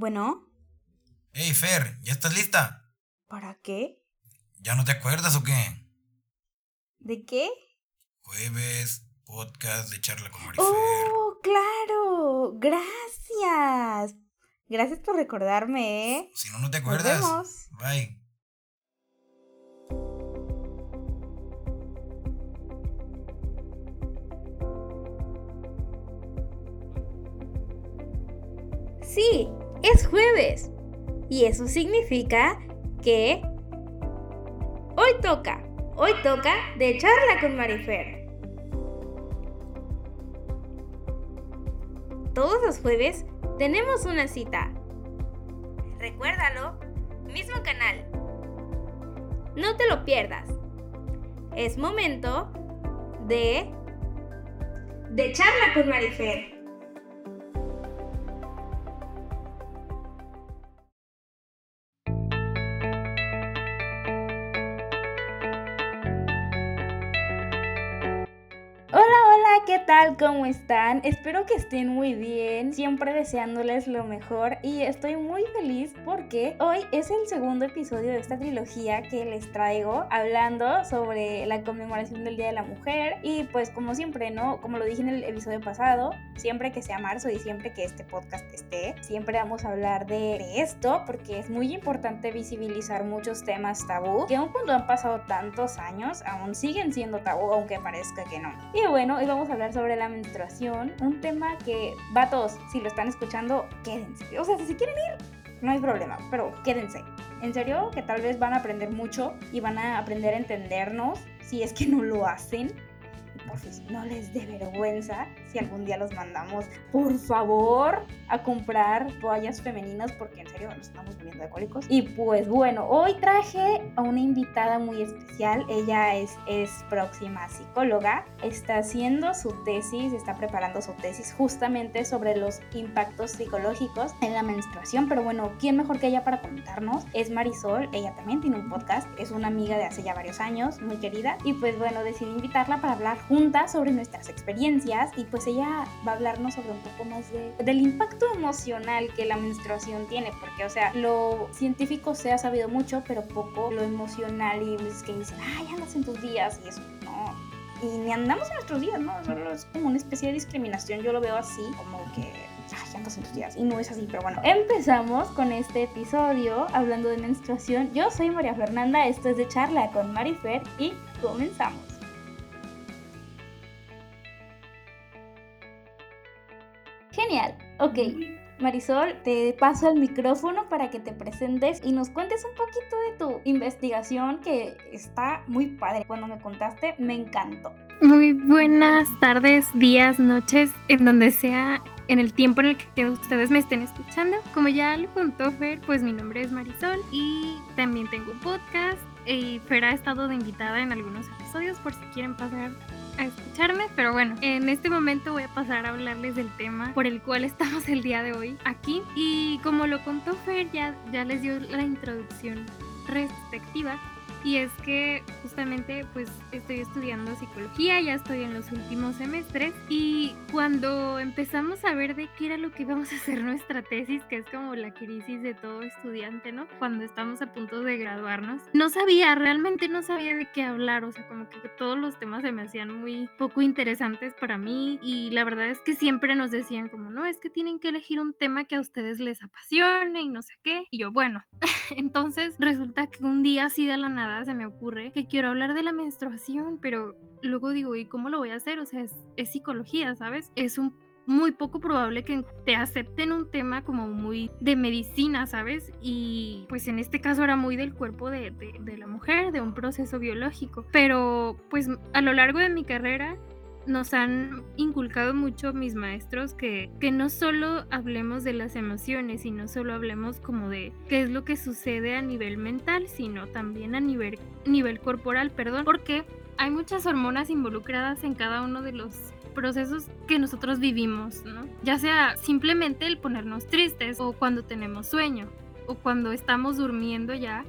Bueno, Hey Fer, ¿ya estás lista? ¿para qué? ¿Ya no te acuerdas o qué? ¿De qué? Jueves, podcast de charla con Marifer. ¡Oh, claro! Gracias. Gracias por recordarme, ¿eh? Si no, no te Nos acuerdas. vemos. Bye. Sí, es jueves. Y eso significa que hoy toca, hoy toca de charla con Marifer. Todos los jueves tenemos una cita. Recuérdalo, mismo canal. No te lo pierdas. Es momento de de charla con Marifer. ¿Qué tal? ¿Cómo están? Espero que estén muy bien, siempre deseándoles lo mejor y estoy muy feliz porque hoy es el segundo episodio de esta trilogía que les traigo hablando sobre la conmemoración del Día de la Mujer y pues como siempre, ¿no? Como lo dije en el episodio pasado, siempre que sea marzo y siempre que este podcast esté, siempre vamos a hablar de esto porque es muy importante visibilizar muchos temas tabú que aun cuando han pasado tantos años aún siguen siendo tabú aunque parezca que no. Y bueno, hoy vamos a hablar sobre la menstruación, un tema que, vatos, si lo están escuchando, quédense. O sea, si se quieren ir, no hay problema, pero quédense. En serio, que tal vez van a aprender mucho y van a aprender a entendernos si es que no lo hacen. Por fin, no les dé vergüenza si algún día los mandamos, por favor, a comprar toallas femeninas porque en serio nos estamos muriendo de. Y pues bueno, hoy traje a una invitada muy especial. Ella es, es próxima psicóloga, está haciendo su tesis, está preparando su tesis justamente sobre los impactos psicológicos en la menstruación. Pero bueno, ¿quién mejor que ella para contarnos? Es Marisol, ella también tiene un podcast, es una amiga de hace ya varios años, muy querida. Y pues bueno, decidí invitarla para hablar juntas sobre nuestras experiencias y pues ella va a hablarnos sobre un poco más de, del impacto emocional que la menstruación tiene, porque o sea, lo científico se ha sabido mucho, pero poco lo emocional y es que dicen, ay, andas en tus días y eso, no. Y ni andamos en nuestros días, ¿no? Es como una especie de discriminación, yo lo veo así, como que ay, andas en tus días. Y no es así, pero bueno. Empezamos con este episodio hablando de menstruación. Yo soy María Fernanda, esto es de charla con Marifer y comenzamos. Genial, ok. Marisol, te paso el micrófono para que te presentes y nos cuentes un poquito de tu investigación que está muy padre. Cuando me contaste, me encantó. Muy buenas tardes, días, noches, en donde sea en el tiempo en el que ustedes me estén escuchando. Como ya lo contó Fer, pues mi nombre es Marisol y también tengo un podcast. Y Fer ha estado de invitada en algunos episodios por si quieren pasar a escucharme, pero bueno, en este momento voy a pasar a hablarles del tema por el cual estamos el día de hoy aquí. Y como lo contó Fer, ya, ya les dio la introducción respectiva. Y es que justamente pues estoy estudiando psicología, ya estoy en los últimos semestres y cuando empezamos a ver de qué era lo que íbamos a hacer nuestra tesis, que es como la crisis de todo estudiante, ¿no? Cuando estamos a punto de graduarnos, no sabía, realmente no sabía de qué hablar, o sea, como que todos los temas se me hacían muy poco interesantes para mí y la verdad es que siempre nos decían como, no, es que tienen que elegir un tema que a ustedes les apasione y no sé qué. Y yo, bueno, entonces resulta que un día así de la nada se me ocurre que quiero hablar de la menstruación, pero luego digo, ¿y cómo lo voy a hacer? O sea, es, es psicología, ¿sabes? Es un muy poco probable que te acepten un tema como muy de medicina, ¿sabes? Y pues en este caso era muy del cuerpo de, de, de la mujer, de un proceso biológico. Pero pues a lo largo de mi carrera nos han inculcado mucho mis maestros que, que no solo hablemos de las emociones y no solo hablemos como de qué es lo que sucede a nivel mental, sino también a nivel, nivel corporal, perdón, porque hay muchas hormonas involucradas en cada uno de los procesos que nosotros vivimos, ¿no? Ya sea simplemente el ponernos tristes o cuando tenemos sueño o cuando estamos durmiendo ya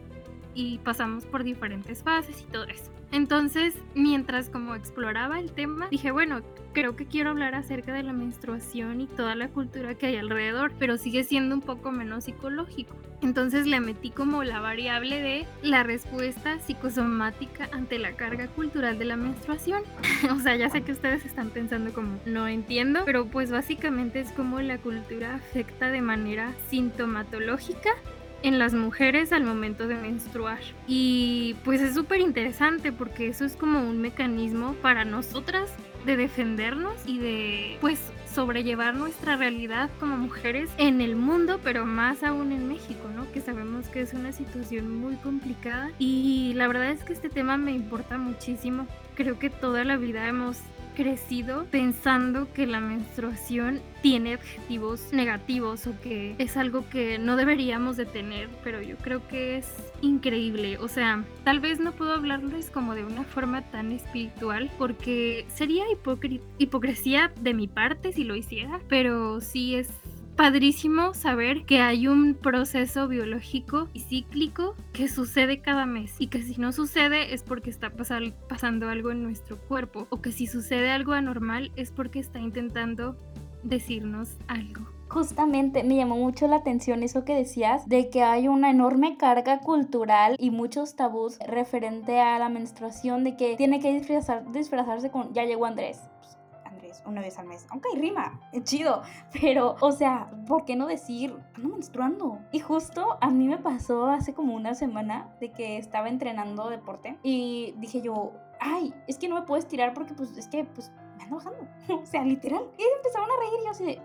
y pasamos por diferentes fases y todo eso. Entonces, mientras como exploraba el tema, dije, bueno, creo que quiero hablar acerca de la menstruación y toda la cultura que hay alrededor, pero sigue siendo un poco menos psicológico. Entonces le metí como la variable de la respuesta psicosomática ante la carga cultural de la menstruación. o sea, ya sé que ustedes están pensando como no entiendo, pero pues básicamente es como la cultura afecta de manera sintomatológica en las mujeres al momento de menstruar. Y pues es súper interesante porque eso es como un mecanismo para nosotras de defendernos y de pues sobrellevar nuestra realidad como mujeres en el mundo, pero más aún en México, ¿no? Que sabemos que es una situación muy complicada y la verdad es que este tema me importa muchísimo. Creo que toda la vida hemos crecido pensando que la menstruación tiene objetivos negativos o que es algo que no deberíamos de tener, pero yo creo que es increíble. O sea, tal vez no puedo hablarles como de una forma tan espiritual porque sería hipocresía de mi parte si lo hiciera, pero sí es padrísimo saber que hay un proceso biológico y cíclico que sucede cada mes y que si no sucede es porque está pasando algo en nuestro cuerpo o que si sucede algo anormal es porque está intentando decirnos algo. Justamente me llamó mucho la atención eso que decías de que hay una enorme carga cultural y muchos tabús referente a la menstruación de que tiene que disfrazarse con ya llegó Andrés una vez al mes. Aunque hay rima, es chido. Pero, o sea, ¿por qué no decir, ando menstruando? Y justo a mí me pasó hace como una semana de que estaba entrenando deporte y dije yo, ay, es que no me puedo estirar porque pues es que pues me ando bajando. o sea, literal. Y empezaron a reír y yo así de,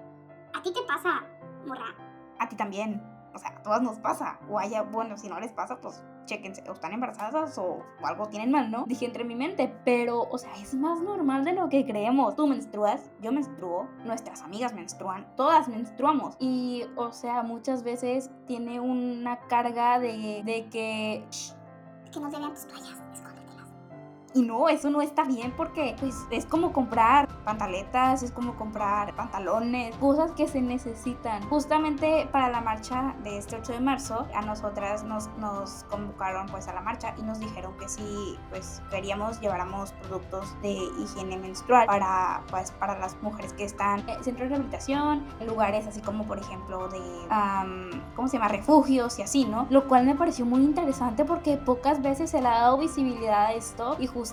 ¿a ti qué pasa, morra? A ti también. O sea, a todas nos pasa. O haya, bueno, si no les pasa, pues chequense, o están embarazadas o, algo tienen mal, ¿no? Dije entre mi mente, pero, o sea, es más normal de lo que creemos. Tú menstruas, yo menstruo, nuestras amigas menstruan, todas menstruamos. Y, o sea, muchas veces tiene una carga de, de que... Shh, que no se vean tus toallas. Y no, eso no está bien porque pues es como comprar pantaletas, es como comprar pantalones, cosas que se necesitan. Justamente para la marcha de este 8 de marzo, a nosotras nos, nos convocaron pues a la marcha y nos dijeron que si pues queríamos lleváramos productos de higiene menstrual para pues para las mujeres que están en centros de rehabilitación, lugares así como por ejemplo de, ¿cómo se llama? Refugios y así, ¿no? Lo cual me pareció muy interesante porque pocas veces se le ha dado visibilidad a esto y justamente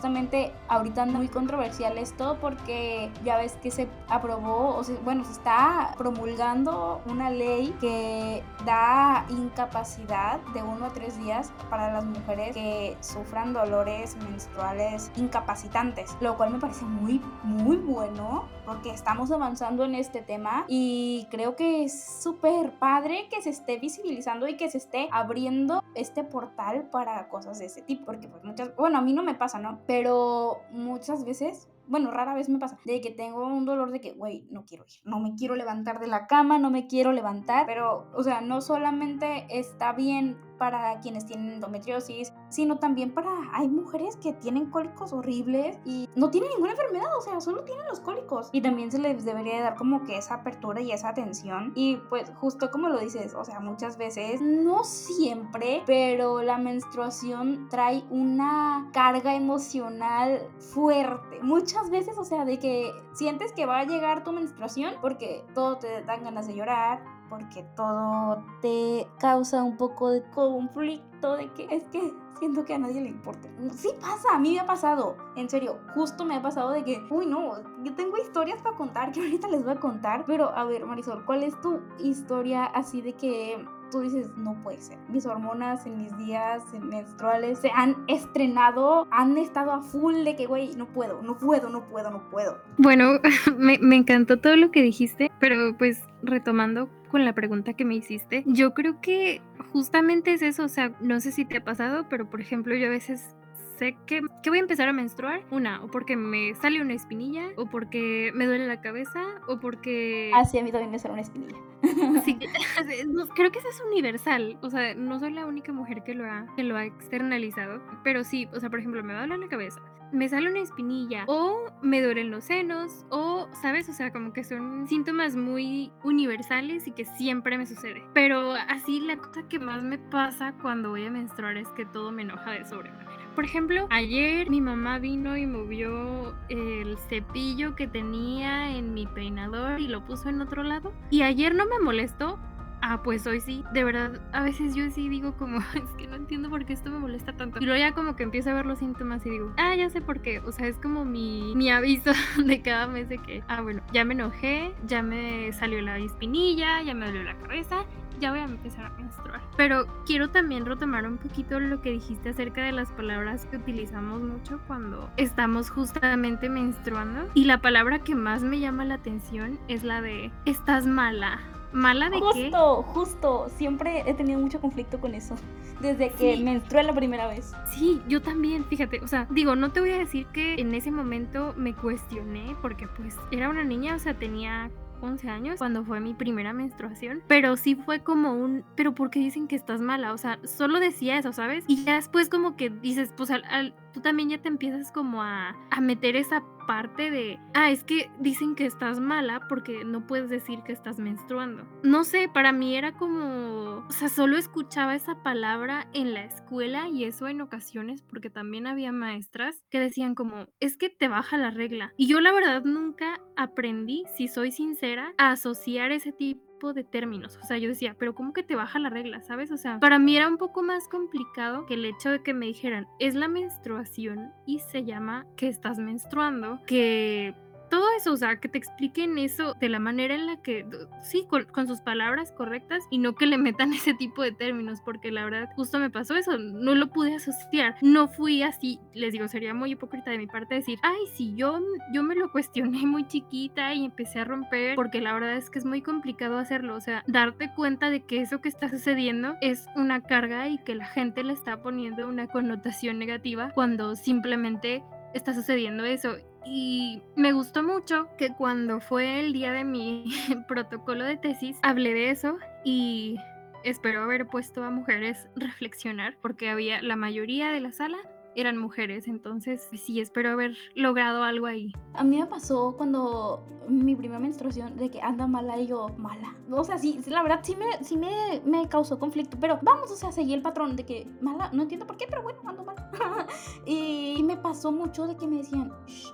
ahorita anda muy controversial esto porque ya ves que se aprobó, o sea, bueno, se está promulgando una ley que da incapacidad de uno a tres días para las mujeres que sufran dolores menstruales incapacitantes, lo cual me parece muy, muy bueno porque estamos avanzando en este tema y creo que es súper padre que se esté visibilizando y que se esté abriendo este portal para cosas de ese tipo, porque pues muchas, bueno, a mí no me pasa, ¿no? Pero muchas veces bueno, rara vez me pasa, de que tengo un dolor de que, güey, no quiero ir, no me quiero levantar de la cama, no me quiero levantar, pero, o sea, no solamente está bien para quienes tienen endometriosis, sino también para, hay mujeres que tienen cólicos horribles y no tienen ninguna enfermedad, o sea, solo tienen los cólicos. Y también se les debería dar como que esa apertura y esa atención. Y pues justo como lo dices, o sea, muchas veces, no siempre, pero la menstruación trae una carga emocional fuerte. Muchas veces, o sea, de que sientes que va a llegar tu menstruación porque todo te dan ganas de llorar, porque todo te causa un poco de conflicto de que es que siento que a nadie le importa. Sí pasa, a mí me ha pasado. En serio, justo me ha pasado de que, uy, no, yo tengo historias para contar que ahorita les voy a contar. Pero a ver, Marisol, ¿cuál es tu historia así de que tú dices, no puede ser. Mis hormonas en mis días menstruales se han estrenado, han estado a full de que, güey, no puedo, no puedo, no puedo, no puedo. Bueno, me, me encantó todo lo que dijiste, pero pues retomando con la pregunta que me hiciste, yo creo que justamente es eso, o sea, no sé si te ha pasado, pero por ejemplo yo a veces sé que, que, voy a empezar a menstruar, una, o porque me sale una espinilla, o porque me duele la cabeza, o porque... Ah, sí, a mí también me sale una espinilla. Sí, creo que eso es universal, o sea, no soy la única mujer que lo ha, que lo ha externalizado, pero sí, o sea, por ejemplo, me duele la cabeza, me sale una espinilla o me duelen los senos o, ¿sabes? O sea, como que son síntomas muy universales y que siempre me sucede. Pero así la cosa que más me pasa cuando voy a menstruar es que todo me enoja de sobremanera. Por ejemplo, ayer mi mamá vino y movió el cepillo que tenía en mi peinador y lo puso en otro lado. Y ayer no me molestó, ah, pues hoy sí, de verdad, a veces yo sí digo como, es que no entiendo por qué esto me molesta tanto. Y luego ya como que empiezo a ver los síntomas y digo, ah, ya sé por qué. O sea, es como mi, mi aviso de cada mes de que, ah, bueno, ya me enojé, ya me salió la espinilla, ya me dolió la cabeza, ya voy a empezar a menstruar. Pero quiero también retomar un poquito lo que dijiste acerca de las palabras que utilizamos mucho cuando estamos justamente menstruando. Y la palabra que más me llama la atención es la de estás mala ¿Mala de justo, qué? Justo, justo. Siempre he tenido mucho conflicto con eso. Desde que Sí. menstrué la primera vez. Sí, yo también, fíjate, o sea, digo, no te voy a decir que en ese momento me cuestioné porque pues era una niña, o sea, tenía 11 años cuando fue mi primera menstruación, pero sí fue como un, pero ¿por qué dicen que estás mala? O sea, solo decía eso, ¿sabes? Y ya después como que dices, pues al, al- tú también ya te empiezas como a, a meter esa parte de, ah, es que dicen que estás mala porque no puedes decir que estás menstruando. No sé, para mí era como, o sea, solo escuchaba esa palabra en la escuela y eso en ocasiones porque también había maestras que decían como, es que te baja la regla. Y yo la verdad nunca aprendí, si soy sincera, a asociar ese tipo de términos. O sea, yo decía, pero ¿cómo que te baja la regla? ¿Sabes? O sea, para mí era un poco más complicado que el hecho de que me dijeran, es la menstruación y se llama que estás menstruando, que todo eso, o sea, que te expliquen eso de la manera en la que, sí, con, sus palabras correctas y no que le metan ese tipo de términos, porque la verdad justo me pasó eso, no lo pude asociar, no fui así, les digo, sería muy hipócrita de mi parte decir, ay, sí, yo, yo me lo cuestioné muy chiquita y empecé a romper, porque la verdad es que es muy complicado hacerlo, o sea, darte cuenta de que eso que está sucediendo es una carga y que la gente le está poniendo una connotación negativa cuando simplemente está sucediendo eso. Y me gustó mucho que cuando fue el día de mi protocolo de tesis, hablé de eso y espero haber puesto a mujeres reflexionar porque había la mayoría de la sala eran mujeres, entonces sí espero haber logrado algo ahí. A mí me pasó cuando mi primera menstruación de que anda mala y yo mala. O sea, sí, la verdad sí me, sí me, me causó conflicto, pero vamos, o sea, seguí el patrón de que mala, no entiendo por qué, pero bueno, ando mal. y, me pasó mucho de que me decían, "Shh,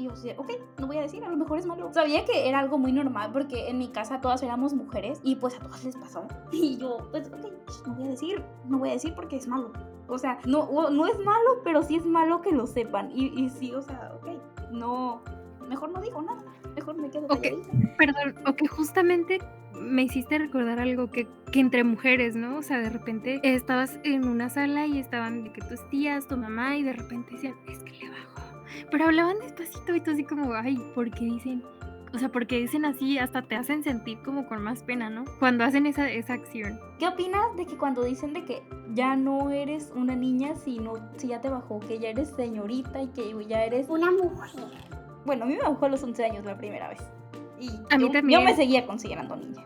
Y yo decía, ok, no voy a decir, a lo mejor es malo. Sabía que era algo muy normal porque en mi casa todas éramos mujeres y pues a todas les pasó. Y yo, pues, ok, shh, no voy a decir, no voy a decir porque es malo. O sea, no, no es malo, pero sí es malo que lo sepan. Y, y sí, o sea, ok, no, mejor no digo nada, mejor me quedo Ok. calladita. Perdón, o que justamente me hiciste recordar algo que, que entre mujeres, ¿no? O sea, de repente estabas en una sala y estaban de que tus tías, tu mamá, y de repente decían, es que le bajó. Pero hablaban despacito y tú así como, ay, ¿por qué dicen? O sea, porque dicen así, hasta te hacen sentir como con más pena, ¿no? Cuando hacen esa, esa acción. ¿Qué opinas de que cuando dicen de que ya no eres una niña, sino si ya te bajó, que ya eres señorita y que ya eres... Una mujer. Bueno, a mí me bajó a los 11 años la primera vez. Y A mí yo, también. yo me seguía considerando niña.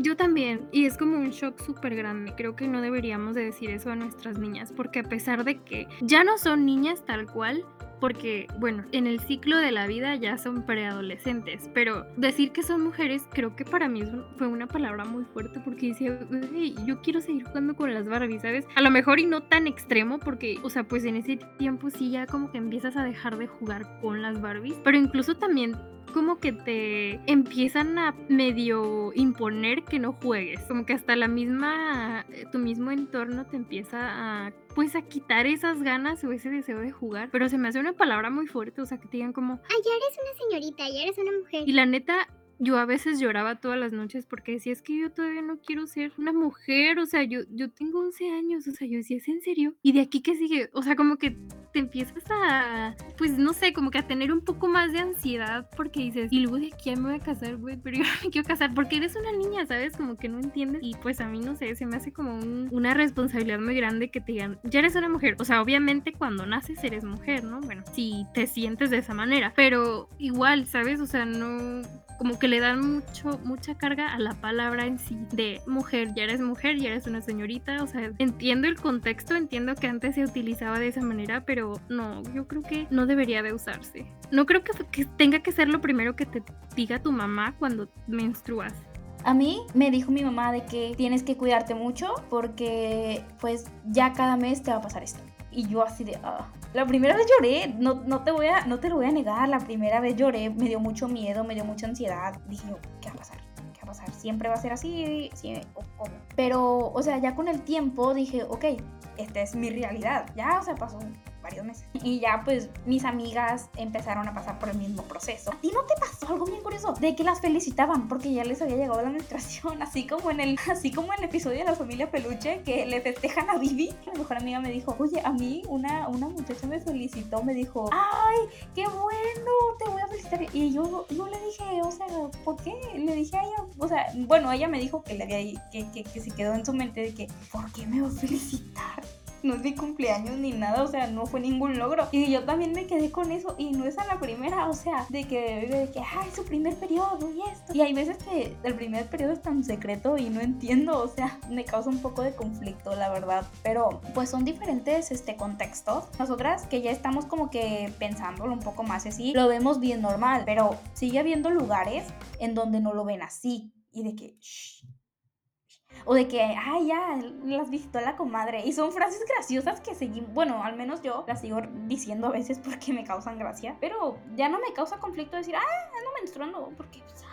Yo también, y es como un shock súper grande. Creo que no deberíamos de decir eso a nuestras niñas, porque a pesar de que ya no son niñas tal cual, porque, bueno, en el ciclo de la vida ya son preadolescentes, pero decir que son mujeres creo que para mí fue una palabra muy fuerte porque decía, "Güey, yo quiero seguir jugando con las Barbies, ¿sabes? A lo mejor y no tan extremo porque, o sea, pues en ese tiempo sí ya como que empiezas a dejar de jugar con las Barbies, pero incluso también como que te empiezan a medio imponer que no juegues, como que hasta la misma, eh, tu mismo entorno te empieza a, pues a quitar esas ganas o ese deseo de jugar, pero se me hace una palabra muy fuerte, o sea, que te digan como, Ay, ya eres una señorita, ya eres una mujer. y la neta, yo a veces lloraba todas las noches porque decía, es que yo todavía no quiero ser una mujer, o sea, yo, yo tengo 11 años, o sea, yo decía, ¿es en serio? Y de aquí que sigue, o sea, como que te empiezas a, pues no sé, como que a tener un poco más de ansiedad porque dices, y luego de aquí ya me voy a casar, güey, pero yo me quiero casar porque eres una niña, ¿sabes? Como que no entiendes. Y pues a mí, no sé, se me hace como un- una responsabilidad muy grande que te digan, ya eres una mujer. O sea, obviamente cuando naces eres mujer, ¿no? Bueno, si te sientes de esa manera, pero igual, ¿sabes? O sea, no como que le dan mucho mucha carga a la palabra en sí de mujer, ya eres mujer, ya eres una señorita, o sea, entiendo el contexto, entiendo que antes se utilizaba de esa manera, pero no, yo creo que no debería de usarse. No creo que, tenga que ser lo primero que te diga tu mamá cuando menstruas. A mí me dijo mi mamá de que tienes que cuidarte mucho porque pues ya cada mes te va a pasar esto. y yo así de, ah. La primera vez lloré, no, no, te voy a, no te lo voy a negar, la primera vez lloré, me dio mucho miedo, me dio mucha ansiedad. Dije, ¿qué va a pasar? ¿Qué va a pasar? ¿Siempre va a ser así? ¿Sí? ¿O cómo? Pero, o sea, ya con el tiempo dije, ok, esta es mi realidad. Ya, o sea, pasó varios meses. Y ya pues mis amigas empezaron a pasar por el mismo proceso. ¿A ti no te pasó algo bien curioso? De que las felicitaban porque ya les había llegado la menstruación, así como en el así como en el episodio de la familia Peluche que le festejan a Vivi. Mi mejor amiga me dijo, "Oye, a mí una una muchacha me felicitó, me dijo, "Ay, qué bueno, te voy a felicitar." Y yo yo le dije, o sea, ¿por qué? Le dije a ella, o sea, bueno, ella me dijo que le había que, que, que se quedó en su mente de que, ¿por qué me va a felicitar? No es mi cumpleaños ni nada, o sea, no fue ningún logro. Y yo también me quedé con eso y no es a la primera, o sea, de que, de que, ay, su primer periodo y esto. Y hay veces que el primer periodo es tan secreto y no entiendo, o sea, me causa un poco de conflicto, la verdad. Pero pues son diferentes este, contextos. Nosotras que ya estamos como que pensándolo un poco más así, lo vemos bien normal, pero sigue habiendo lugares en donde no lo ven así y de que... Shh, o de que, ay, ya, las visitó la comadre. Y son frases graciosas que seguimos, bueno, al menos yo las sigo diciendo a veces porque me causan gracia. Pero ya no me causa conflicto decir, ah, ando menstruando, porque, sea,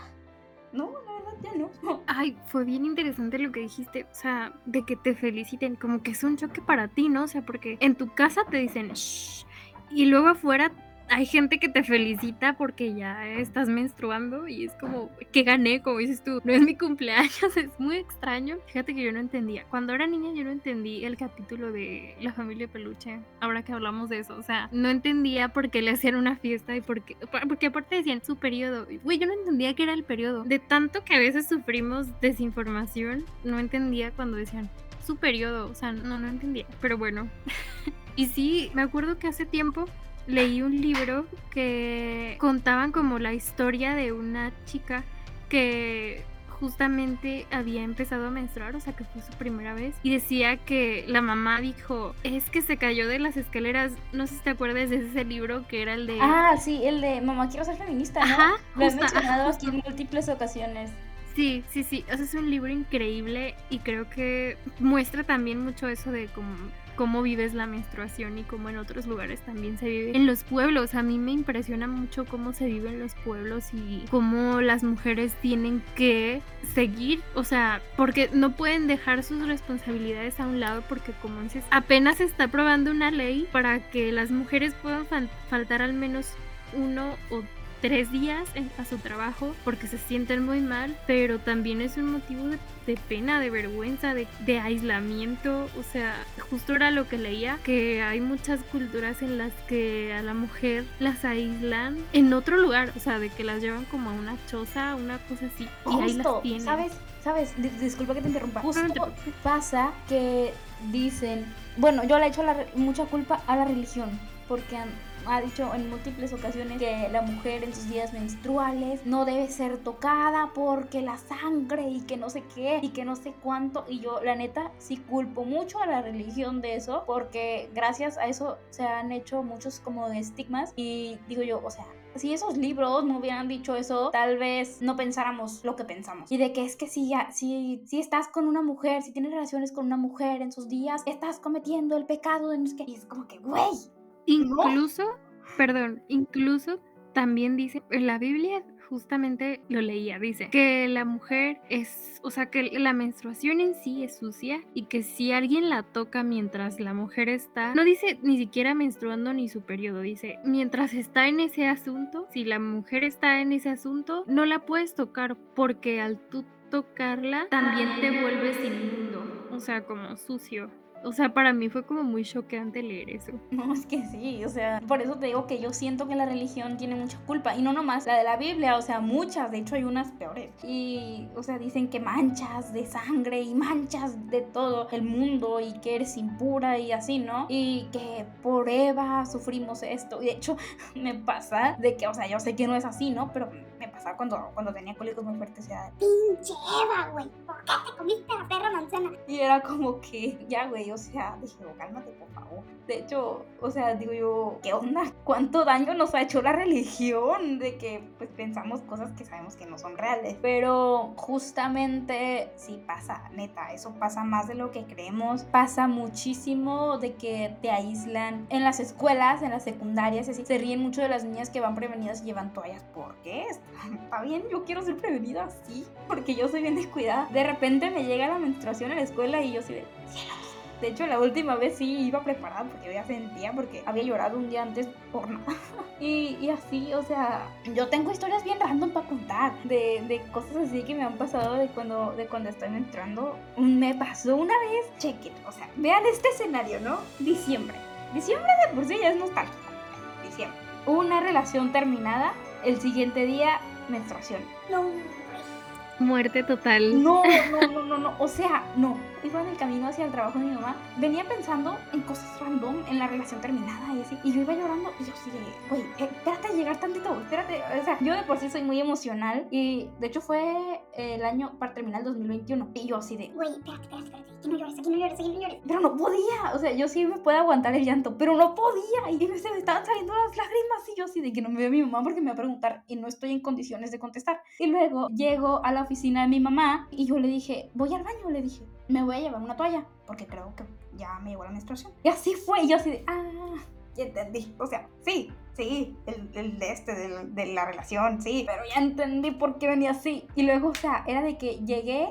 no, la verdad ya no. Ay, fue bien interesante lo que dijiste, o sea, de que te feliciten, como que es un choque para ti, ¿no? O sea, porque en tu casa te dicen, shh, y luego afuera hay gente que te felicita porque ya estás menstruando y es como que gané, como dices tú, no es mi cumpleaños, es muy extraño. Fíjate que yo no entendía. Cuando era niña yo no entendí el capítulo de la familia peluche, ahora que hablamos de eso, o sea, no entendía por qué le hacían una fiesta y por qué, porque aparte decían su periodo. Güey, yo no entendía que era el periodo. De tanto que a veces sufrimos desinformación, no entendía cuando decían su periodo, o sea, no, no entendía. Pero bueno. y sí, me acuerdo que hace tiempo leí un libro que contaban como la historia de una chica que justamente había empezado a menstruar, o sea que fue su primera vez, y decía que la mamá dijo, es que se cayó de las escaleras, no sé si te acuerdas de ese libro que era el de... Ah, sí, el de Mamá quiero ser feminista, ¿no? Ajá, Lo he mencionado aquí en múltiples ocasiones. Sí, sí, sí, o sea, es un libro increíble y creo que muestra también mucho eso de como cómo vives la menstruación y cómo en otros lugares también se vive. En los pueblos, a mí me impresiona mucho cómo se vive en los pueblos y cómo las mujeres tienen que seguir, o sea, porque no pueden dejar sus responsabilidades a un lado porque como dices, apenas se está aprobando una ley para que las mujeres puedan faltar al menos uno o tres días a su trabajo porque se sienten muy mal, pero también es un motivo de, pena, de vergüenza, de, de, aislamiento. O sea, justo era lo que leía, que hay muchas culturas en las que a la mujer las aíslan en otro lugar, o sea, de que las llevan como a una choza, una cosa así. y ahí las tienen. ¿Sabes? ¿Sabes? disculpa que te interrumpa. Justo pasa que dicen, bueno, yo le he hecho mucha culpa a la religión, porque ha dicho en múltiples ocasiones que la mujer en sus días menstruales no debe ser tocada porque la sangre y que no sé qué y que no sé cuánto. Y yo, la neta, sí culpo mucho a la religión de eso porque gracias a eso se han hecho muchos como estigmas. Y digo yo, o sea, si esos libros no hubieran dicho eso, tal vez no pensáramos lo que pensamos. Y de que es que si, ya, si, si estás con una mujer, si tienes relaciones con una mujer en sus días, estás cometiendo el pecado de no Y es como que, güey, Incluso, perdón, incluso también dice en la Biblia justamente lo leía, dice que la mujer es, o sea, que la menstruación en sí es sucia y que si alguien la toca mientras la mujer está, no dice ni siquiera menstruando ni su periodo, dice, mientras está en ese asunto, si la mujer está en ese asunto, no la puedes tocar porque al tú tocarla también te vuelves inmundo, o sea, como sucio. O sea, para mí fue como muy choqueante leer eso. No, es que sí, o sea, por eso te digo que yo siento que la religión tiene mucha culpa. Y no nomás la de la Biblia, o sea, muchas, de hecho hay unas peores. Y, o sea, dicen que manchas de sangre y manchas de todo el mundo y que eres impura y así, ¿no? Y que por Eva sufrimos esto. Y de hecho, me pasa de que, o sea, yo sé que no es así, ¿no? Pero me pasaba cuando, cuando tenía cólicos muy fuertes. O sea, Pinche Eva, güey, ¿por qué te comiste la perra manzana. Y era como que, ya, güey, o sea, dije, oh, cálmate, por favor. De hecho, o sea, digo yo, ¿qué onda? ¿Cuánto daño nos ha hecho la religión? De que, pues, pensamos cosas que sabemos que no son reales. Pero justamente, sí pasa, neta, eso pasa más de lo que creemos. Pasa muchísimo de que te aíslan en las escuelas, en las secundarias, así. Se ríen mucho de las niñas que van prevenidas y llevan toallas. ¿Por qué? Está bien, yo quiero ser prevenida así, porque yo soy bien descuidada. De repente me llega la menstruación en la escuela y yo soy de cielos. De hecho, la última vez sí iba preparada porque ya sentía, porque había llorado un día antes por nada. Y, y así, o sea, yo tengo historias bien random para contar de, de cosas así que me han pasado de cuando, de cuando estoy menstruando. Me pasó una vez, it, o sea, vean este escenario, ¿no? Diciembre. Diciembre de por sí ya es nostálgico. Diciembre. Una relación terminada, el siguiente día, menstruación. No, Muerte total. No, no, no, no, no. O sea, no. Iba en el camino hacia el trabajo de mi mamá. Venía pensando en cosas random, en la relación terminada y así. Y yo iba llorando y yo de, güey, eh, espérate a llegar tantito, espérate. O sea, yo de por sí soy muy emocional. Y de hecho fue el año para terminar el 2021. Y yo así de, Güey, espérate, espérate, espérate. Aquí no llores, aquí no llores, aquí no llores. pero no podía. O sea, yo sí me puedo aguantar el llanto, pero no podía. Y se me estaban saliendo las lágrimas. Y yo así de que no me ve mi mamá porque me va a preguntar y no estoy en condiciones de contestar. Y luego llego a la oficina de mi mamá y yo le dije, voy al baño. Le dije, me voy a llevar una toalla porque creo que ya me llegó la menstruación. Y así fue. Y yo así de, ah, ya entendí. O sea, sí, sí, el, el de este, de, la relación, sí, pero ya entendí por qué venía así. Y luego, o sea, era de que llegué,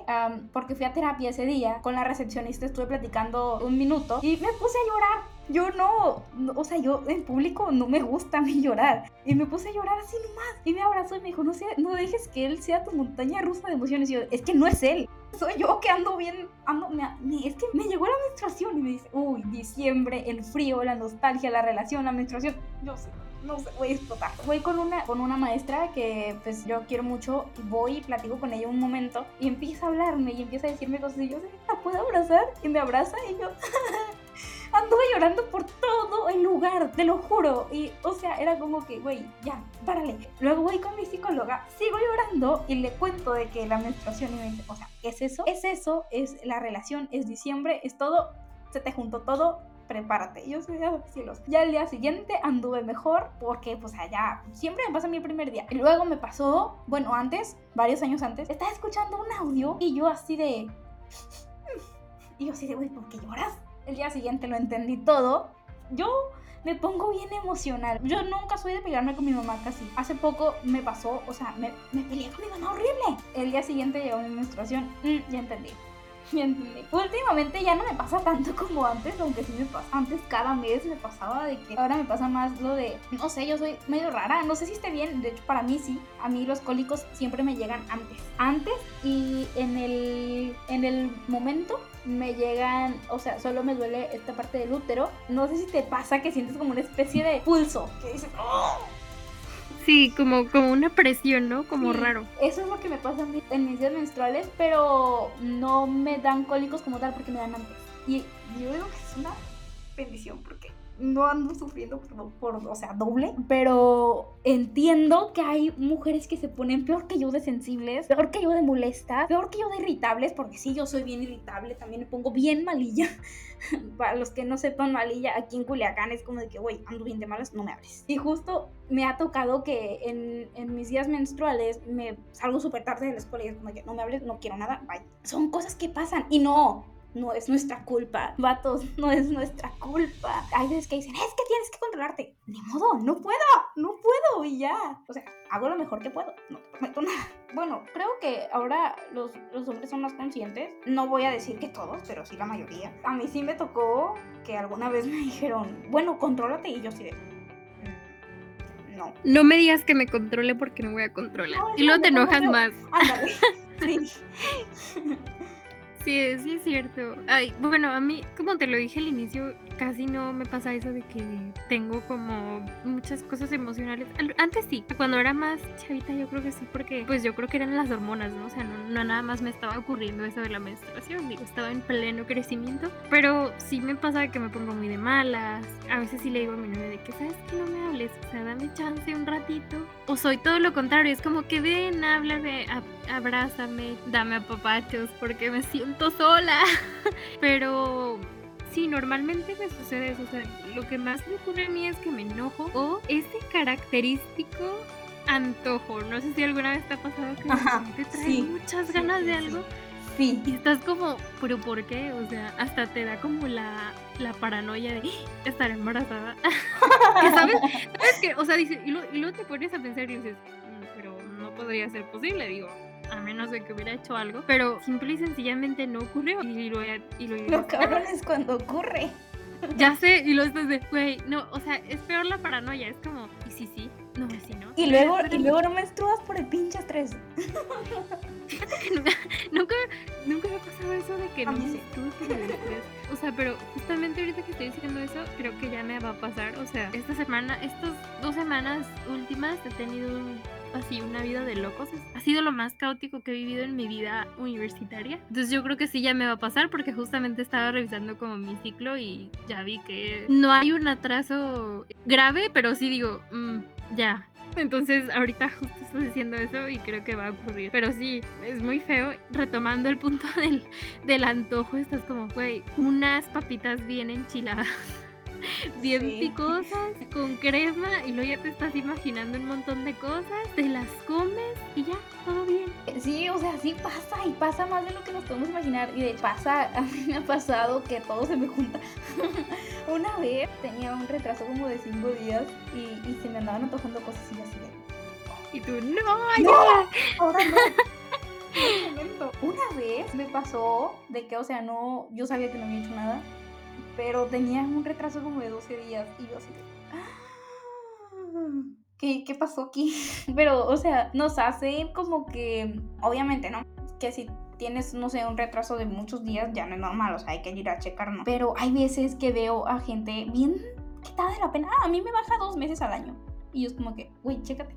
porque fui a terapia ese día, con la recepcionista estuve platicando un minuto y me puse a llorar. Yo no, o sea, yo en público no me gusta a mí llorar. Y me puse a llorar así nomás. Y me abrazó y me dijo, no, sé, no dejes que él sea tu montaña rusa de emociones. Y yo, es que no es él. Soy yo que ando bien, ando, me, me- es que me llegó la menstruación y me dice, uy, diciembre, el frío, la nostalgia, la relación, la menstruación. Yo sé, no sé, voy a explotar. Voy con una, con una maestra que pues yo quiero mucho voy y platico con ella un momento y empieza a hablarme y empieza a decirme cosas y yo, ¿la puedo abrazar? Y me abraza y yo... Anduve llorando por todo el lugar, te lo juro. Y, o sea, era como que, güey, ya, párale. Luego voy con mi psicóloga, sigo llorando y le cuento de que la menstruación y me dice, o sea, ¿es eso? Es eso, es la relación, es diciembre, es todo, se te juntó todo, prepárate. Yo soy de cielos. Ya el día siguiente anduve mejor porque, pues, allá siempre me pasa el primer día. Y luego me pasó, bueno, antes, varios años antes, estaba escuchando un audio y yo así de. Y yo así de, güey, ¿por qué lloras? El día siguiente lo entendí todo. Yo me pongo bien emocional. Yo nunca soy de pelearme con mi mamá casi. Hace poco me pasó, o sea, me, peleé con mi mamá horrible. El día siguiente llegó mi menstruación. Mm, ya entendí. Ya entendí. Últimamente ya no me pasa tanto como antes, aunque sí me pasa. Antes cada mes me pasaba de que ahora me pasa más lo de, no sé, yo soy medio rara, no sé si esté bien, de hecho para mí sí. A mí los cólicos siempre me llegan antes. Antes y en el, en el momento me llegan, o sea, solo me duele esta parte del útero. No sé si te pasa que sientes como una especie de pulso, que dices, "Oh". Sí, como, como una presión, ¿no? Como Sí. raro. Eso es lo que me pasa en mis días menstruales, pero no me dan cólicos como tal porque me dan antes. Y yo digo que es una bendición no ando sufriendo por, por, o sea, doble, pero entiendo que hay mujeres que se ponen peor que yo de sensibles, peor que yo de molestas, peor que yo de irritables, porque sí, yo soy bien irritable, también me pongo bien malilla. Para los que no sepan malilla, aquí en Culiacán es como de que, güey, ando bien de malas, no me hables. Y justo me ha tocado que en, en mis días menstruales me salgo súper tarde de la escuela y es como que no me hables, no quiero nada, bye. Son cosas que pasan y no, no es nuestra culpa. Vatos, no es nuestra culpa. Hay veces que dicen, es que tienes que controlarte. Ni modo, no puedo, no puedo y ya. O sea, hago lo mejor que puedo, no te prometo nada. Bueno, creo que ahora los, los hombres son más conscientes. No voy a decir que todos, pero sí la mayoría. A mí sí me tocó que alguna vez me dijeron, bueno, contrólate y yo sí de... "Mm, No. No me digas que me controle porque no voy a controlar. Y luego no, te no, enojas no. más. Ándale. Sí. Sí, sí es cierto. Ay, bueno, a mí, como te lo dije al inicio, casi no me pasa eso de que tengo como muchas cosas emocionales. Al- Antes sí, cuando era más chavita yo creo que sí, porque pues yo creo que eran las hormonas, ¿no? O sea, no, no nada más me estaba ocurriendo eso de la menstruación, digo, estaba en pleno crecimiento, pero sí me pasa que me pongo muy de malas. A veces sí le digo a mi novia de que, ¿sabes que No me hables, o sea, dame chance un ratito. O soy todo lo contrario, es como que ven, háblame, ab- abrázame, dame apapachos, porque me siento sola. Pero sí, normalmente me sucede eso. O sea, lo que más me ocurre a mí es que me enojo o ese característico antojo. No sé si alguna vez te ha pasado que Ajá, traes sí, muchas ganas sí, de algo Sí. y estás como, ¿pero por qué? O sea, hasta te da como la, la paranoia de "¡Ah! estar embarazada. sabes, sabes que, o sea, dice, y, lo- y luego te pones a pensar y dices, "Mm, pero no podría ser posible, digo. A menos de que hubiera hecho algo, pero simple y sencillamente no ocurrió. Y lo, y lo, Lo cabrón es cuando ocurre. ya sé, y lo estás de, güey, no, o sea, es peor la paranoia, es como, y sí, sí, no, y sí, no. Y luego, y luego no menstruas por el pinche estrés. nunca, nunca, nunca me ha pasado eso de que no me estuve por el estrés. O sea, pero justamente ahorita que estoy diciendo eso, creo que ya me va a pasar. O sea, esta semana, estas dos semanas últimas he tenido un- así una vida de locos. Ha sido lo más caótico que he vivido en mi vida universitaria. Entonces yo creo que sí ya me va a pasar porque justamente estaba revisando como mi ciclo y ya vi que no hay un atraso grave, pero sí digo, mm, ya, entonces, ahorita justo estás diciendo eso y creo que va a ocurrir. Pero sí, es muy feo. Retomando el punto del, del antojo, estás como, güey, unas papitas bien enchiladas, bien Sí. picosas, con crema, y luego ya te estás imaginando un montón de cosas, te las comes y ya, todo bien. Sí, o sea, sí pasa y pasa más de lo que nos podemos imaginar. Y de hecho, pasa, a mí me ha pasado que todo se me junta. Una vez tenía un retraso como de cinco días y, y se me andaban antojando cosas y así de, Y tú, no, ¡No! ahora no. Una vez me pasó de que, o sea, no, yo sabía que no había hecho nada, pero tenía un retraso como de 12 días y yo así "Ah, ¿qué, qué pasó aquí? Pero, o sea, nos hace como que, obviamente, ¿no? Que si tienes, no sé, un retraso de muchos días, ya no es normal, o sea, hay que ir a checarnos. Pero hay veces que veo a gente bien quitada de la pena. Ah, a mí me baja dos meses al año. Y yo es como que, güey, chécate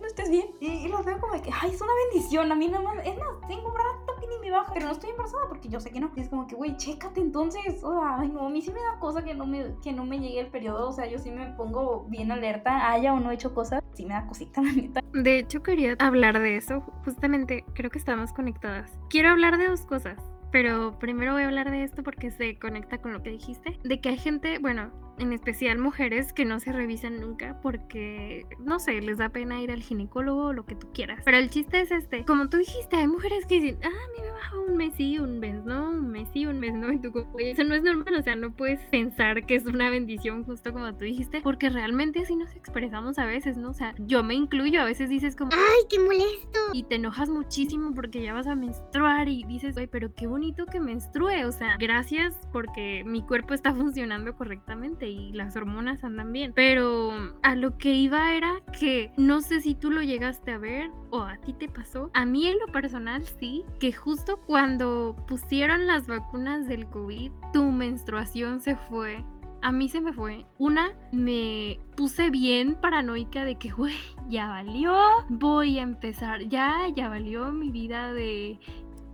no estés bien. Y, y los veo como que, ay, es una bendición. A mí nada más, es más, tengo un rato baja, pero no estoy embarazada porque yo sé que no. Y es como que, güey, chécate entonces. O sea, ay, no, a mí sí me da cosa que no me, que no me llegue el periodo. O sea, yo sí me pongo bien alerta, haya o no hecho cosas. Sí me da cosita, la neta. De hecho, quería hablar de eso. Justamente, creo que estamos conectadas. Quiero hablar de dos cosas. Pero primero voy a hablar de esto porque se conecta con lo que dijiste. De que hay gente, bueno, en especial mujeres que no se revisan nunca porque, no sé, les da pena ir al ginecólogo o lo que tú quieras. Pero el chiste es este. Como tú dijiste, hay mujeres que dicen, ah, a mí me baja un mes sí, un mes no, un mes sí, un mes no. Y tú como, "Oye, eso no es normal. O sea, no puedes pensar que es una bendición justo como tú dijiste. Porque realmente así nos expresamos a veces, ¿no? O sea, yo me incluyo. A veces dices como, ¡Ay, qué molesto! y te enojas muchísimo porque ya vas a menstruar y dices, güey, pero qué bonito que menstrue, o sea, gracias porque mi cuerpo está funcionando correctamente y las hormonas andan bien. Pero a lo que iba era que no sé si tú lo llegaste a ver o a ti te pasó. A mí en lo personal sí, que justo cuando pusieron las vacunas del COVID, tu menstruación se fue a mí se me fue. Una, me puse bien paranoica de que, güey, ya valió. Voy a empezar, ya, ya valió mi vida de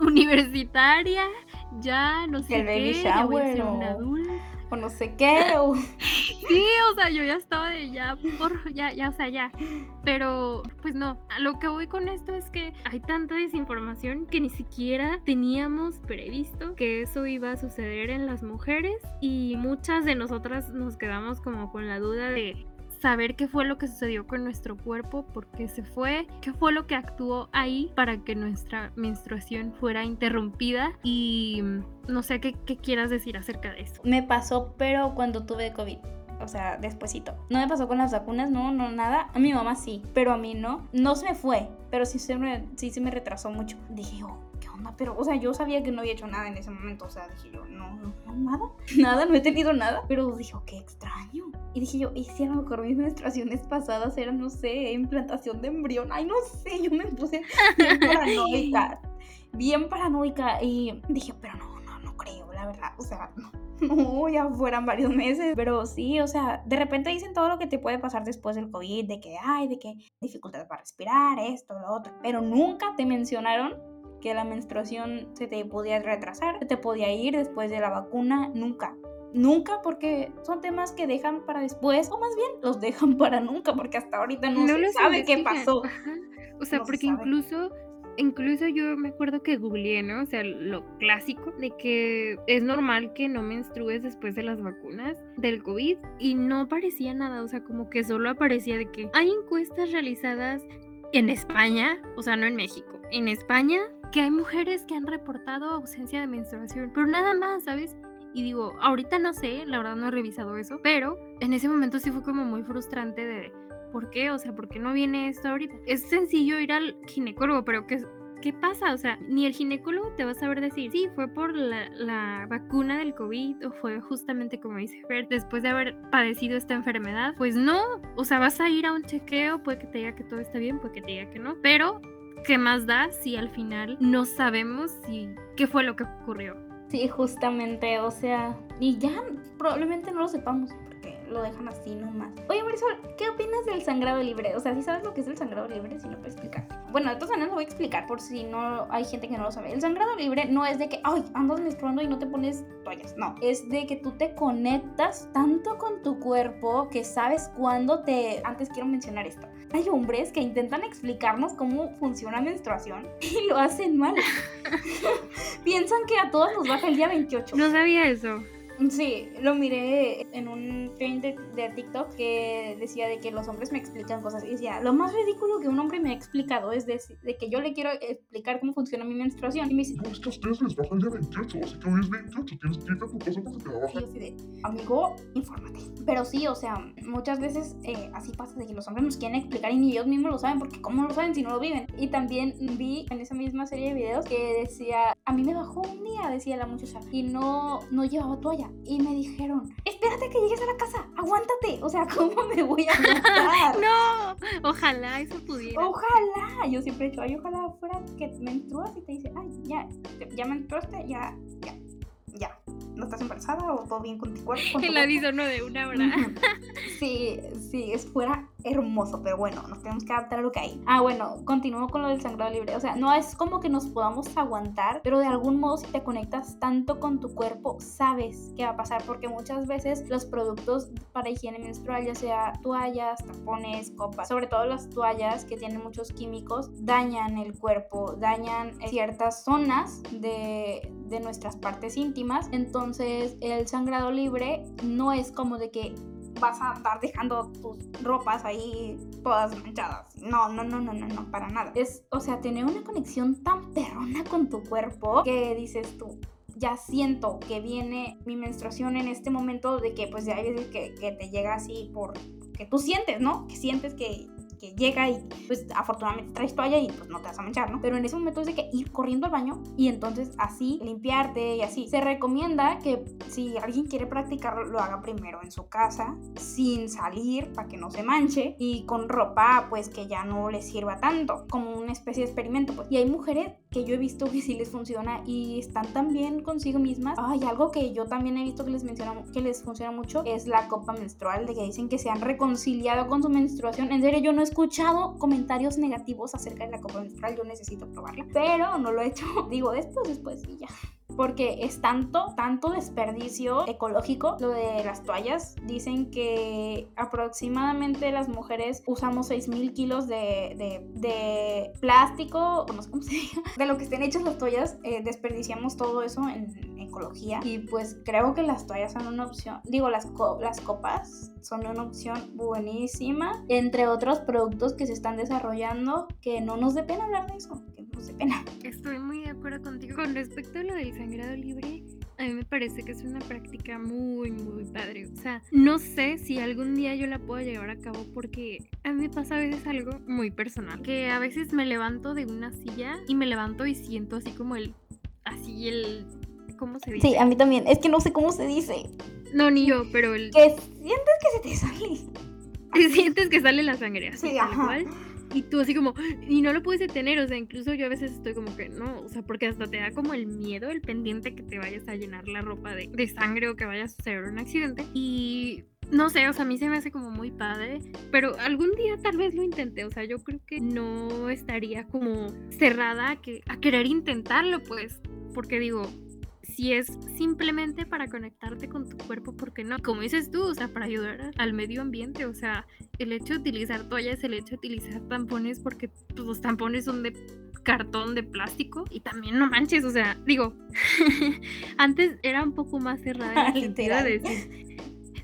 universitaria. Ya no sé El qué, ya voy a ser una adulta. O no sé qué. O... Sí, o sea, yo ya estaba de ya, por, ya, ya, o sea, ya. Pero, pues no, lo que voy con esto es que hay tanta desinformación que ni siquiera teníamos previsto que eso iba a suceder en las mujeres y muchas de nosotras nos quedamos como con la duda de saber qué fue lo que sucedió con nuestro cuerpo, por qué se fue, qué fue lo que actuó ahí para que nuestra menstruación fuera interrumpida y mm, no sé qué, quieras decir acerca de eso. Me pasó, pero cuando tuve COVID. O sea, despuesito. No me pasó con las vacunas, no, no, nada. A mi mamá sí, pero a mí no. No se me fue, pero sí se me, sí se me retrasó mucho. Dije, oh, ¿qué onda? Pero, o sea, yo sabía que no había hecho nada en ese momento. O sea, dije yo, no, no, no, nada. Nada, no he tenido nada. Pero dije, oh, qué extraño. Y dije yo, ¿y si a lo mejor mis menstruaciones pasadas eran, no sé, implantación de embrión? Ay, no sé, yo me puse bien paranoica. Bien paranoica. Y dije, pero no, no, no creo, la verdad. O sea, no. No, ya fueran varios meses. Pero sí, o sea, de repente dicen todo lo que te puede pasar después del COVID, de que hay, de que dificultad para respirar, esto, lo otro. Pero nunca te mencionaron que la menstruación se te podía retrasar, se te podía ir después de la vacuna, nunca. Nunca porque son temas que dejan para después, o más bien los dejan para nunca, porque hasta ahorita no, se los sabe qué pasó. ajá. O sea, No se porque incluso, incluso yo me acuerdo que googleé, ¿no? O sea, lo clásico de que es normal que no menstrues después de las vacunas del COVID y no aparecía nada, o sea, como que solo aparecía de que hay encuestas realizadas en España, o sea, no en México, en España, que hay mujeres que han reportado ausencia de menstruación, pero nada más, ¿sabes? Y digo, ahorita no sé, la verdad no he revisado eso, pero en ese momento sí fue como muy frustrante de, ¿por qué? O sea, ¿por qué no viene esto ahorita? Es sencillo ir al ginecólogo, pero ¿qué, qué pasa? O sea, ni el ginecólogo te va a saber decir, sí, fue por la, la vacuna del COVID o fue justamente como dice Fer, después de haber padecido esta enfermedad. Pues no, o sea, vas a ir a un chequeo, puede que te diga que todo está bien, puede que te diga que no, pero ¿qué más da si al final no sabemos si qué fue lo que ocurrió? Sí, justamente, o sea, y ya probablemente no lo sepamos lo dejan así nomás. Oye, Marisol, ¿qué opinas del sangrado libre? O sea, ¿sí sabes lo que es el sangrado libre? Si no puedes explicar. Bueno, de todas maneras lo voy a explicar por si no hay gente que no lo sabe. El sangrado libre no es de que, ay, andas menstruando y no te pones toallas. No, es de que tú te conectas tanto con tu cuerpo que sabes cuándo te... Antes quiero mencionar esto. Hay hombres que intentan explicarnos cómo funciona menstruación y lo hacen mal. Piensan que a todos nos baja el día 28. No sabía eso. Sí, lo miré en un trend de, de TikTok que decía de que los hombres me explican cosas. Y decía, lo más ridículo que un hombre me ha explicado es de, de que yo le quiero explicar cómo funciona mi menstruación. Y me dice, No, es que a ustedes les baja el día 28, así que hoy es 28, tienes que irte a tu casa porque te va a y bajar. así de, amigo, infórmate. Pero sí, o sea, muchas veces eh, así pasa de que los hombres nos quieren explicar y ni ellos mismos lo saben, porque ¿cómo lo saben si no lo viven? Y también vi en esa misma serie de videos que decía, a mí me bajó un día, decía la muchacha, y no, no llevaba toalla. Y me dijeron, espérate que llegues a la casa, aguántate. O sea, ¿cómo me voy a aguantar? No, ojalá eso pudiera. Ojalá, yo siempre he dicho, ay, ojalá fuera que menstruas y te dice, ay, ya, ya menstruaste, ya, ya, ya, no estás embarazada o todo bien con tu cuerpo. con tu El cuerpo?" aviso no de una hora. Sí, sí, es fuera hermoso, pero bueno, nos tenemos que adaptar a lo que hay. Ah, bueno, continúo con lo del sangrado libre. O sea, no es como que nos podamos aguantar, pero de algún modo si te conectas tanto con tu cuerpo, sabes qué va a pasar, porque muchas veces los productos para higiene menstrual, ya sea toallas, tapones, copas, sobre todo las toallas que tienen muchos químicos, dañan el cuerpo, dañan ciertas zonas de, de nuestras partes íntimas. Entonces, el sangrado libre no es como de que vas a andar dejando tus ropas ahí todas manchadas. No, no, no, no, no, no, para nada. Es, o sea, tener una conexión tan perrona con tu cuerpo que dices tú. Ya siento que viene mi menstruación en este momento de que pues ya hay veces que te llega así por que tú sientes, ¿no? Que sientes que, que llega y pues afortunadamente traes toalla y pues no te vas a manchar, ¿no? Pero en ese momento es de que ir corriendo al baño y entonces así limpiarte y así. Se recomienda que si alguien quiere practicarlo lo haga primero en su casa sin salir para que no se manche y con ropa pues que ya no les sirva tanto como una especie de experimento pues. Y hay mujeres que yo he visto que sí les funciona y están tan bien consigo mismas. Ay, algo que yo también he visto que les menciona que les funciona mucho es la copa menstrual de que dicen que se han reconciliado con su menstruación. En serio, yo no he escuchado comentarios negativos acerca de la copa menstrual, yo necesito probarla, pero no lo he hecho. Digo, después, después y ya porque es tanto, tanto desperdicio ecológico lo de las toallas. Dicen que aproximadamente las mujeres usamos 6.000 kilos de, de, de plástico, no sé cómo se diga, de lo que estén hechas las toallas, eh, desperdiciamos todo eso en ecología. Y pues creo que las toallas son una opción, digo, las, co las copas son una opción buenísima, entre otros productos que se están desarrollando, que no nos dé pena hablar de eso, que no nos dé pena. Estoy acuerdo contigo. Con respecto a lo del sangrado libre, a mí me parece que es una práctica muy, muy padre. O sea, no sé si algún día yo la puedo llevar a cabo porque a mí me pasa a veces algo muy personal. Que a veces me levanto de una silla y me levanto y siento así como el... Así el... ¿Cómo se dice? Sí, a mí también. Es que no sé cómo se dice. No, ni yo, pero el... Que sientes que se te sale. Sientes que sale la sangre así, Sí, tal cual. Y tú así como, y no lo puedes detener, o sea, incluso yo a veces estoy como que no, o sea, porque hasta te da como el miedo, el pendiente que te vayas a llenar la ropa de, de sangre o que vayas a suceder un accidente. Y no sé, o sea, a mí se me hace como muy padre, pero algún día tal vez lo intenté, o sea, yo creo que no estaría como cerrada a, que, a querer intentarlo, pues, porque digo, si es simplemente para conectarte con tu cuerpo, ¿por qué no? Como dices tú, o sea, para ayudar al medio ambiente, o sea, el hecho de utilizar toallas, el hecho de utilizar tampones, porque pues, los tampones son de cartón de plástico y también no manches, o sea, digo, antes era un poco más cerrada en el sentido de decir,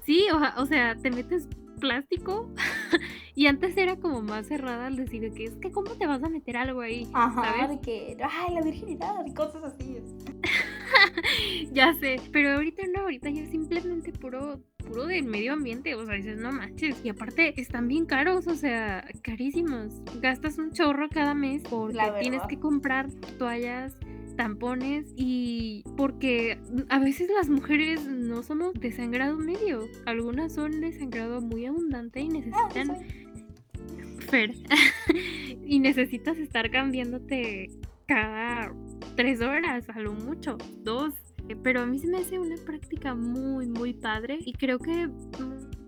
Sí, o, o sea, te metes plástico y antes era como más cerrada al decir que es que cómo te vas a meter algo ahí, Ajá, ¿sabes? de que, ay, la virginidad y cosas así. ya sé, pero ahorita no, ahorita ya simplemente puro puro del medio ambiente, o sea, dices, no manches, y aparte están bien caros, o sea, carísimos. Gastas un chorro cada mes porque tienes que comprar toallas tampones y porque a veces las mujeres no somos de sangrado medio, algunas son de sangrado muy abundante y Ah, necesitan. Fer y necesitas estar cambiándote cada tres horas, a lo mucho, dos. Pero a mí se me hace una práctica muy, muy padre y creo que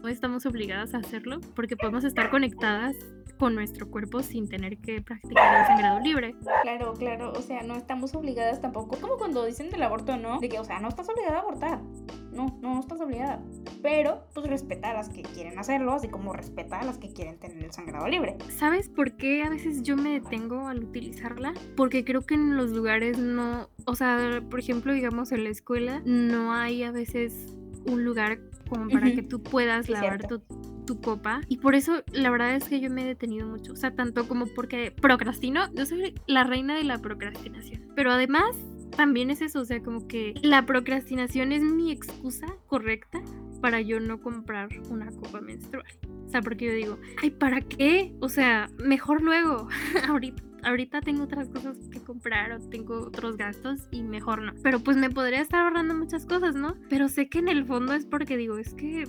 no estamos obligadas a hacerlo porque podemos estar conectadas con nuestro cuerpo sin tener que practicar el sangrado libre. Claro, claro, o sea, no estamos obligadas tampoco, como cuando dicen del aborto, ¿no? De que, o sea, no estás obligada a abortar. No, no, no estás obligada. Pero, pues respeta a las que quieren hacerlo, así como respeta a las que quieren tener el sangrado libre. ¿Sabes por qué a veces yo me detengo al utilizarla? Porque creo que en los lugares no, o sea, por ejemplo, digamos en la escuela, no hay a veces un lugar como para que tú puedas Sí, lavar tu, tu copa. Y por eso la verdad es que yo me he detenido mucho. O sea, tanto como porque procrastino, yo soy la reina de la procrastinación. Pero además... También es eso, o sea, como que la procrastinación es mi excusa correcta para yo no comprar una copa menstrual. O sea, porque yo digo, ay, ¿para qué? O sea, mejor luego. ahorita, ahorita tengo otras cosas que comprar o tengo otros gastos y mejor no. Pero pues me podría estar ahorrando muchas cosas, ¿no? Pero sé que en el fondo es porque digo, es que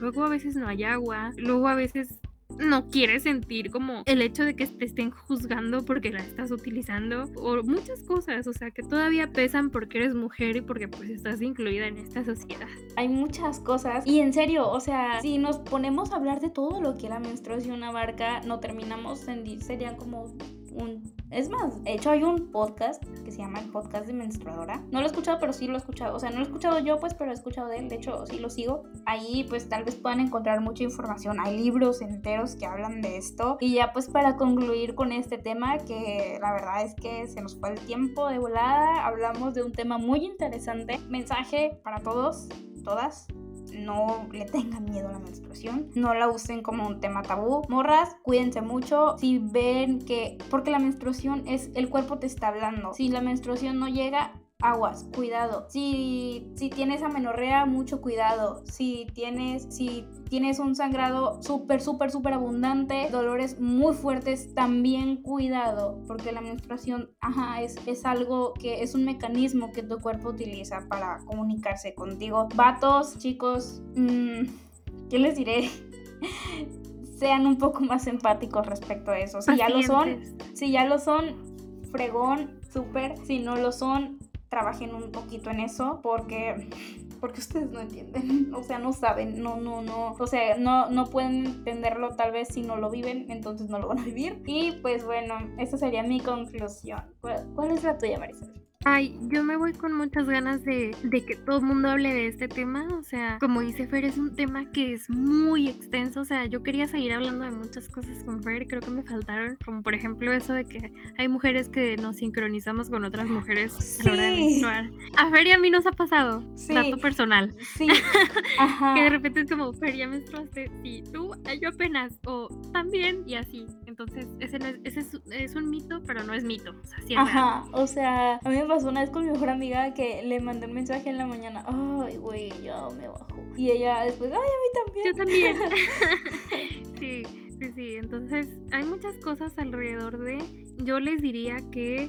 luego a veces no hay agua, luego a veces no quieres sentir como el hecho de que te estén juzgando porque la estás utilizando o muchas cosas, o sea, que todavía pesan porque eres mujer y porque pues estás incluida en esta sociedad. Hay muchas cosas. Y en serio, o sea, si nos ponemos a hablar de todo lo que la menstruación abarca, no terminamos en... Serían como Es más, de hecho hay un podcast que se llama el podcast de menstruadora. No lo he escuchado, pero sí lo he escuchado. O sea, no lo he escuchado yo, pues, pero he escuchado de él. De hecho, sí lo sigo. Ahí, pues, tal vez puedan encontrar mucha información. Hay libros enteros que hablan de esto. Y ya, pues, para concluir con este tema, que la verdad es que se nos fue el tiempo de volada. Hablamos de un tema muy interesante. Mensaje para todos, todas no le tengan miedo a la menstruación, no la usen como un tema tabú. Morras, cuídense mucho. Si ven que, porque la menstruación es, el cuerpo te está hablando. Si la menstruación no llega, aguas, cuidado. Si, si tienes amenorrea, mucho cuidado. Si tienes, si tienes un sangrado súper, súper, súper abundante, dolores muy fuertes, también cuidado. Porque la menstruación, ajá, es, es algo que es un mecanismo que tu cuerpo utiliza para comunicarse contigo. Vatos, chicos, mmm, ¿qué les diré? Sean un poco más empáticos respecto a eso. Si ya lo son, si ya lo son, fregón, súper. Si no lo son, trabajen un poquito en eso porque porque ustedes no entienden, o sea, no saben, no, no, no, o sea, no, no pueden entenderlo tal vez si no lo viven, entonces no lo van a vivir. Y pues bueno, esa sería mi conclusión. ¿Cuál, cuál es la tuya, Marisol? Ay, yo me voy con muchas ganas de, de que todo el mundo hable de este tema. O sea, como dice Fer, es un tema que es muy extenso. O sea, yo quería seguir hablando de muchas cosas con Fer. Creo que me faltaron. Como por ejemplo eso de que hay mujeres que nos sincronizamos con otras mujeres a la hora de menstruar. A Fer y a mí nos ha pasado. Sí. Dato personal. Sí, ajá. Que de repente es como, Fer, ya menstruaste. Sí, tú, "Ay, yo apenas. O también, y así. Entonces, ese, no es, ese es, es un mito, pero no es mito. O sea, sí es real. Ajá, o sea, a mí me pasó una vez con mi mejor amiga que le mandé un mensaje en la mañana, ay, güey, ya me bajo. Y ella después, ay, a mí Yo también. también. sí, sí, sí. Entonces, hay muchas cosas alrededor de. Yo les diría que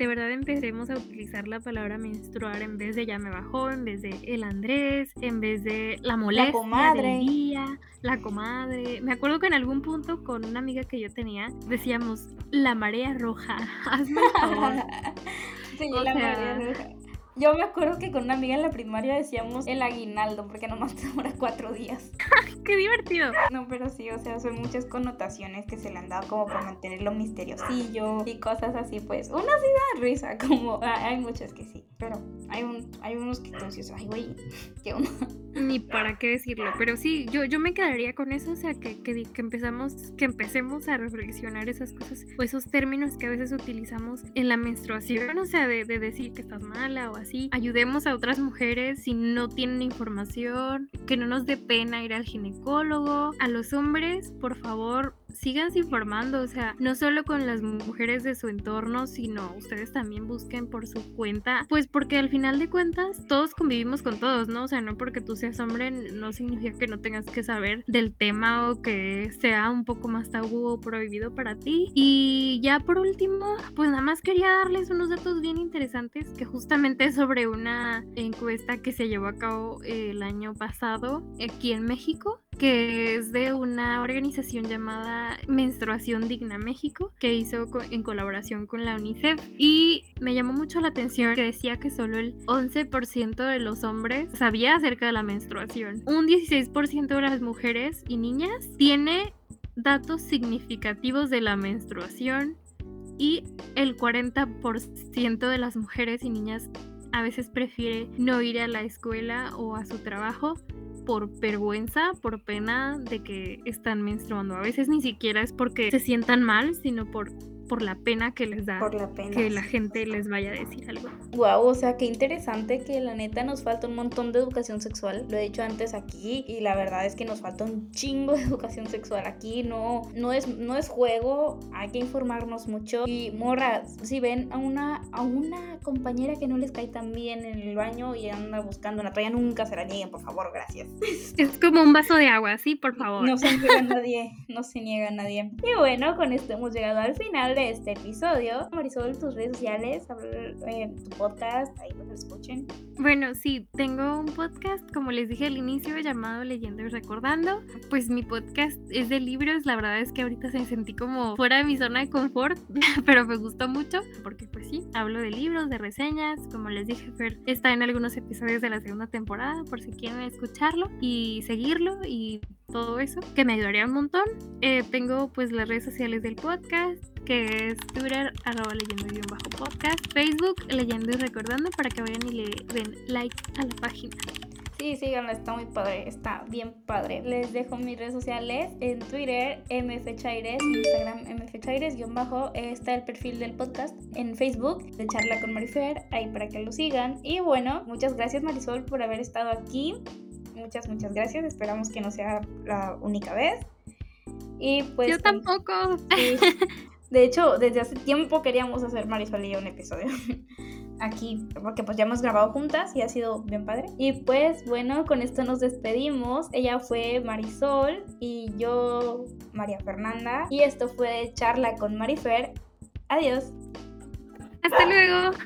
de verdad empecemos a utilizar la palabra menstruar en vez de ya me bajó, en vez de el Andrés, en vez de la molestia comadre. del día, la comadre. Me acuerdo que en algún punto con una amiga que yo tenía decíamos la marea roja. Hazme el favor. Sí, O la sea- María Roja. Yo me acuerdo que con una amiga en la primaria decíamos el aguinaldo, porque nomás te dura cuatro días. Qué divertido. No, pero sí, o sea, son muchas connotaciones que se le han dado como para mantenerlo misteriosillo y cosas así, pues. Una sí da risa, como ah, hay muchas que sí, pero hay, un, hay unos que dices, ay, güey, que uno. Ni para qué decirlo, pero sí, yo, yo me quedaría con eso, o sea, que, que empezamos, que empecemos a reflexionar esas cosas o esos términos que a veces utilizamos en la menstruación, o sea, de, de decir que estás mala o así. Ayudemos a otras mujeres si no tienen información, que no nos dé pena ir al ginecólogo. A los hombres, por favor, síganse informando, o sea, no solo con las mujeres de su entorno, sino ustedes también busquen por su cuenta, pues porque al final de cuentas todos convivimos con todos, ¿no? O sea, no porque tú seas hombre no significa que no tengas que saber del tema o que sea un poco más tabú o prohibido para ti. Y ya por último, pues nada más quería darles unos datos bien interesantes que justamente sobre una encuesta que se llevó a cabo el año pasado aquí en México que es de una organización llamada Menstruación Digna México, que hizo en colaboración con la UNICEF. Y me llamó mucho la atención que decía que solo el 11% de los hombres sabía acerca de la menstruación. Un 16% de las mujeres y niñas tiene datos significativos de la menstruación y el 40% de las mujeres y niñas a veces prefiere no ir a la escuela o a su trabajo por vergüenza, por pena de que están menstruando. A veces ni siquiera es porque se sientan mal, sino por, por la pena que les da Por la pena. que la gente les vaya a decir algo. Wow, o sea, qué interesante que la neta nos falta un montón de educación sexual. Lo he dicho antes aquí y la verdad es que nos falta un chingo de educación sexual aquí. No, no es, no es juego, hay que informarnos mucho. Y morras, si ven a una, a una compañera que no les cae tan bien en el baño y anda buscando una toalla, nunca se la nieguen, por favor, gracias. Es como un vaso de agua, sí, por favor. No se niega a nadie, no se niega a nadie. Y bueno, con esto hemos llegado al final de este episodio. Marisol, tus redes sociales, eh, tu podcast, ahí lo escuchen. Bueno, sí, tengo un podcast, como les dije al inicio, llamado Leyendo y Recordando. Pues mi podcast es de libros, la verdad es que ahorita se sentí como fuera de mi zona de confort, pero me gustó mucho, porque pues sí, hablo de libros, de reseñas, como les dije, Fer está en algunos episodios de la segunda temporada, por si quieren escucharlo y seguirlo y todo eso, que me ayudaría un montón. Eh, tengo pues las redes sociales del podcast, que es Twitter, arroba leyendo guion bajo podcast, Facebook, leyendo y recordando para que vayan y le den like a la página. Sí, síganlo, está muy padre, está bien padre. Les dejo mis redes sociales en Twitter, mfchaires, Instagram, mfchaires, guion bajo, está el perfil del podcast en Facebook, de Charla con Marifer, ahí para que lo sigan. Y bueno, muchas gracias Marisol por haber estado aquí. Muchas, muchas gracias. Esperamos que no sea la única vez. Y pues. Yo tampoco. sí. De hecho, desde hace tiempo queríamos hacer Marisol y yo un episodio aquí, porque pues ya hemos grabado juntas y ha sido bien padre. Y pues bueno, con esto nos despedimos. Ella fue Marisol y yo María Fernanda. Y esto fue Charla con Marifer. Adiós. Hasta luego.